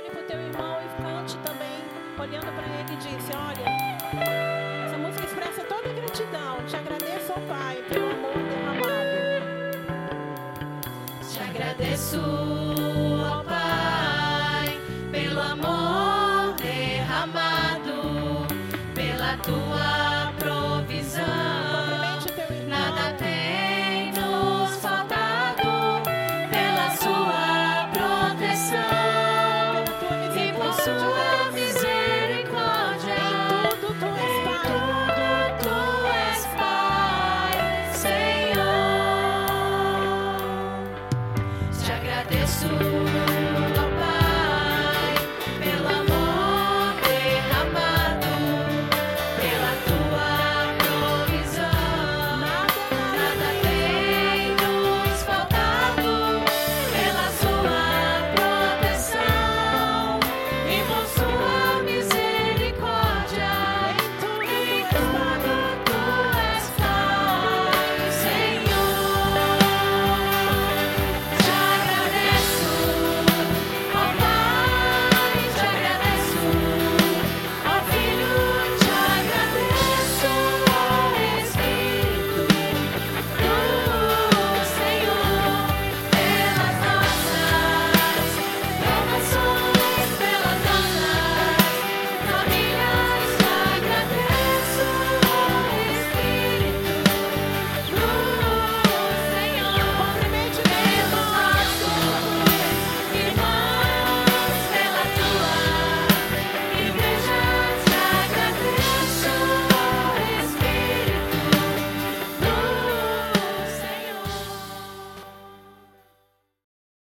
Olhe para o teu irmão e cante também, olhando para ele e disse: Olha, essa música expressa toda a gratidão. Te agradeço, ó Pai, pelo amor derramado. Te agradeço, Pai, pelo amor derramado, pela tua Agradeço,